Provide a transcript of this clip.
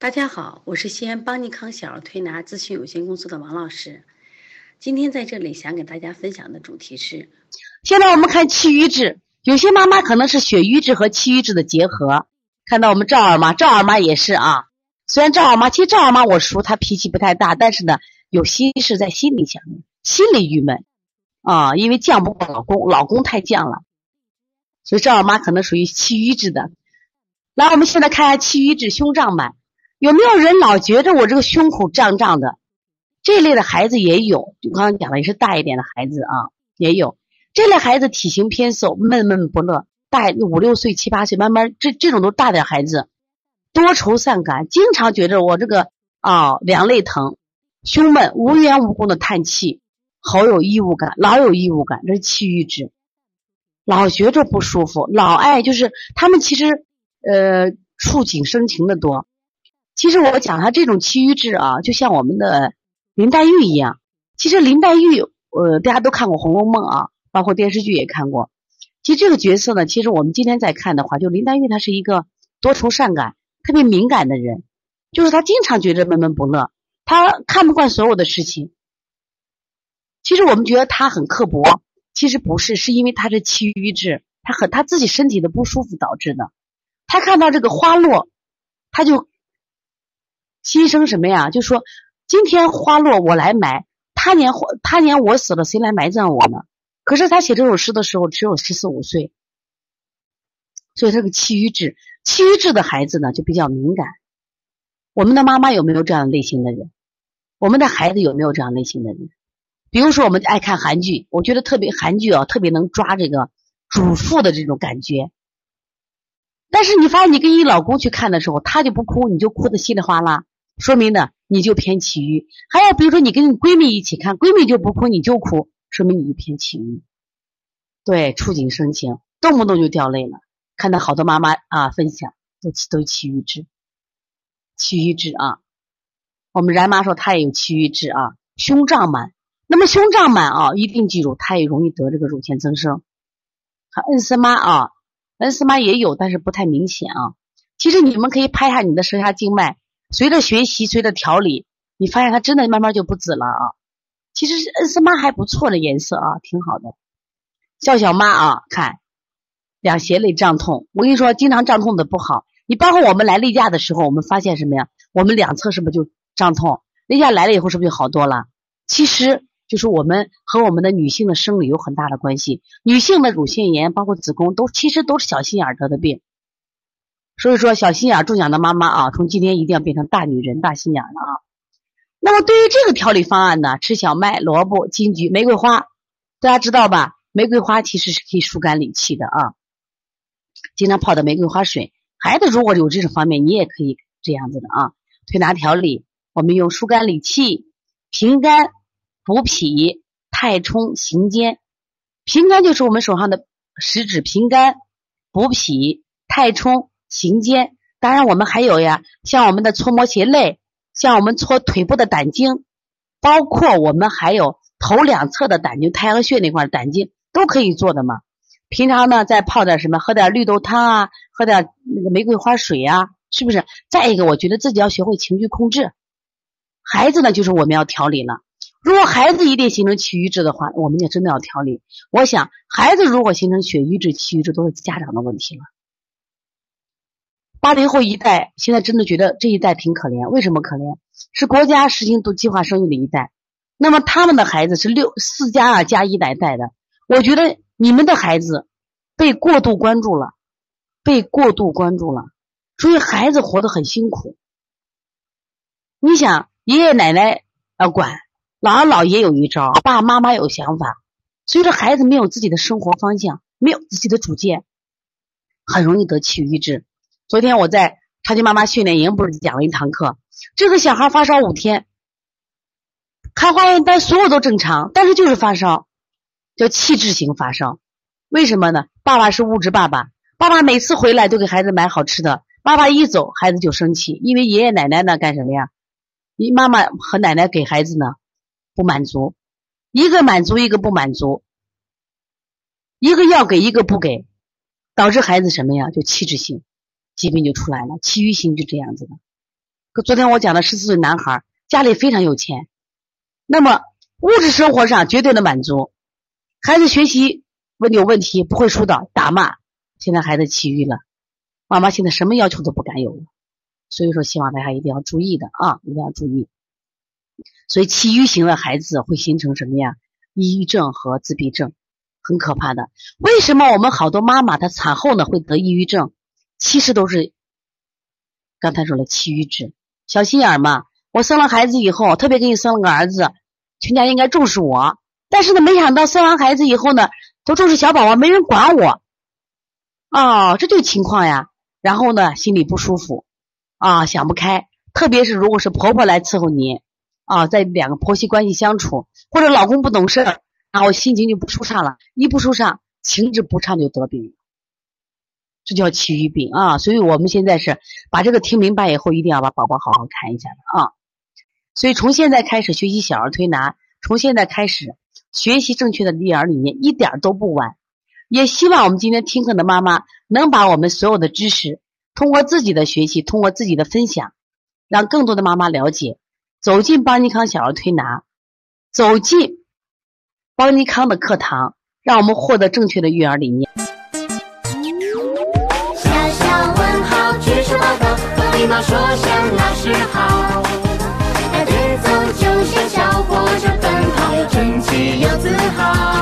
大家好，我是西安邦尼康小儿推拿咨询有限公司的王老师。今天在这里想给大家分享的主题是：现在我们看气郁滞，有些妈妈可能是血瘀滞和气郁滞的结合。看到我们赵二妈，赵二妈也是啊。虽然赵二妈，其实赵二妈我叔她脾气不太大，但是呢，有心事在心里想，心里郁闷啊，因为犟不过老公，老公太犟了，所以赵二妈可能属于气郁滞的。来，我们现在看一下气郁滞胸胀满。有没有人老觉着我这个胸口胀胀的？这类的孩子也有，就刚刚讲的，也是大一点的孩子啊，也有这类孩子体型偏瘦，闷闷不乐，大五六岁、七八岁，慢慢这这种都大点孩子，多愁善感，经常觉着我这个啊两肋疼，胸闷，无缘无故的叹气，好有异物感，老有异物感，这是气郁质，老觉着不舒服，老爱就是他们其实呃触景生情的多。其实我讲他这种气郁质啊，就像我们的林黛玉一样。其实林黛玉，呃，大家都看过《红楼梦》啊，包括电视剧也看过。其实这个角色呢，其实我们今天再看的话，就林黛玉她是一个多愁善感、特别敏感的人，就是她经常觉得闷闷不乐，她看不惯所有的事情。其实我们觉得她很刻薄，其实不是，是因为她是气郁滞，她很她自己身体的不舒服导致的。她看到这个花落，她就。牺牲什么呀？就说今天花落我来埋，他年花他年我死了，谁来埋葬我呢？可是他写这首诗的时候只有十四五岁，所以这个气郁质，气郁质的孩子呢就比较敏感。我们的妈妈有没有这样类型的人？我们的孩子有没有这样类型的人？比如说我们爱看韩剧，我觉得特别韩剧啊，特别能抓这个主妇的这种感觉。但是你发现你跟你老公去看的时候，他就不哭，你就哭的稀里哗啦。说明呢，你就偏气郁。还有比如说，你跟你闺蜜一起看，闺蜜就不哭，你就哭，说明你就偏气郁。对，触景生情，动不动就掉泪了。看到好多妈妈啊分享，都都气郁滞，气郁滞啊。我们然妈说她也有气郁滞啊，胸胀满。那么胸胀满啊，一定记住，她也容易得这个乳腺增生。和恩斯妈啊，恩斯妈也有，但是不太明显啊。其实你们可以拍下你的舌下静脉。随着学习，随着调理，你发现它真的慢慢就不紫了啊！其实恩斯妈还不错的颜色啊，挺好的。笑笑妈啊，看两胁肋胀痛，我跟你说，经常胀痛的不好。你包括我们来例假的时候，我们发现什么呀？我们两侧是不是就胀痛？例假来了以后，是不是就好多了？其实就是我们和我们的女性的生理有很大的关系。女性的乳腺炎，包括子宫，都其实都是小心眼得的病。所以说，小心眼、中奖的妈妈啊，从今天一定要变成大女人、大心眼了啊。那么，对于这个调理方案呢，吃小麦、萝卜、金桔、玫瑰花，大家知道吧？玫瑰花其实是可以疏肝理气的啊。经常泡的玫瑰花水，孩子如果有这种方面，你也可以这样子的啊。推拿调理，我们用疏肝理气、平肝、补脾、太冲、行间。平肝就是我们手上的食指，平肝、补脾、太冲。行间，当然我们还有呀，像我们的搓摩胁肋，像我们搓腿部的胆经，包括我们还有头两侧的胆经，太阳穴那块胆经都可以做的嘛。平常呢，再泡点什么，喝点绿豆汤啊，喝点那个玫瑰花水啊，是不是？再一个，我觉得自己要学会情绪控制。孩子呢，就是我们要调理了。如果孩子一定形成气郁滞的话，我们也真的要调理。我想，孩子如果形成血瘀滞、气郁滞，都是家长的问题了。八零后一代现在真的觉得这一代挺可怜，为什么可怜？是国家实行都计划生育的一代，那么他们的孩子是六四加二加一代代的。我觉得你们的孩子被过度关注了，被过度关注了，所以孩子活得很辛苦。你想，爷爷奶奶要管，姥姥姥爷有一招，爸爸妈妈有想法，所以孩子没有自己的生活方向，没有自己的主见，很容易得气郁滞。昨天我在超级妈妈训练营不是讲了一堂课，这个小孩发烧五天，看化验单所有都正常，但是就是发烧，叫气质型发烧。为什么呢？爸爸是物质爸爸，爸爸每次回来都给孩子买好吃的，爸爸一走孩子就生气，因为爷爷奶奶呢干什么呀？你妈妈和奶奶给孩子呢不满足，一个满足一个不满足，一个要给一个不给，导致孩子什么呀？就气质性。疾病就出来了，气郁型就这样子的。可昨天我讲的十四岁男孩，家里非常有钱，那么物质生活上绝对的满足，孩子学习问有问题不会疏导打骂，现在孩子起郁了，妈妈现在什么要求都不敢有了，所以说希望大家一定要注意的啊，一定要注意。所以气郁型的孩子会形成什么呀？抑郁症和自闭症，很可怕的。为什么我们好多妈妈她产后呢会得抑郁症？其实都是刚才说了气郁质，小心眼嘛。我生了孩子以后，特别给你生了个儿子，全家应该重视我。但是呢，没想到生完孩子以后呢，都重视小宝宝，没人管我。哦，这就情况呀。然后呢，心里不舒服，啊，想不开。特别是如果是婆婆来伺候你。啊，在两个婆媳关系相处，或者老公不懂事儿，然后心情就不舒畅了，一不舒畅，情志不畅就得病，这叫气郁病啊。所以我们现在是把这个听明白以后，一定要把宝宝好好看一下的啊。所以从现在开始学习小儿推拿，从现在开始学习正确的育儿理念，一点都不晚。也希望我们今天听课的妈妈能把我们所有的知识，通过自己的学习，通过自己的分享，让更多的妈妈了解。走进邦尼康小儿推拿，走进邦尼康的课堂，让我们获得正确的育儿理念。礼貌说声老师好。带节奏就像小火车奔跑，又整齐又自豪。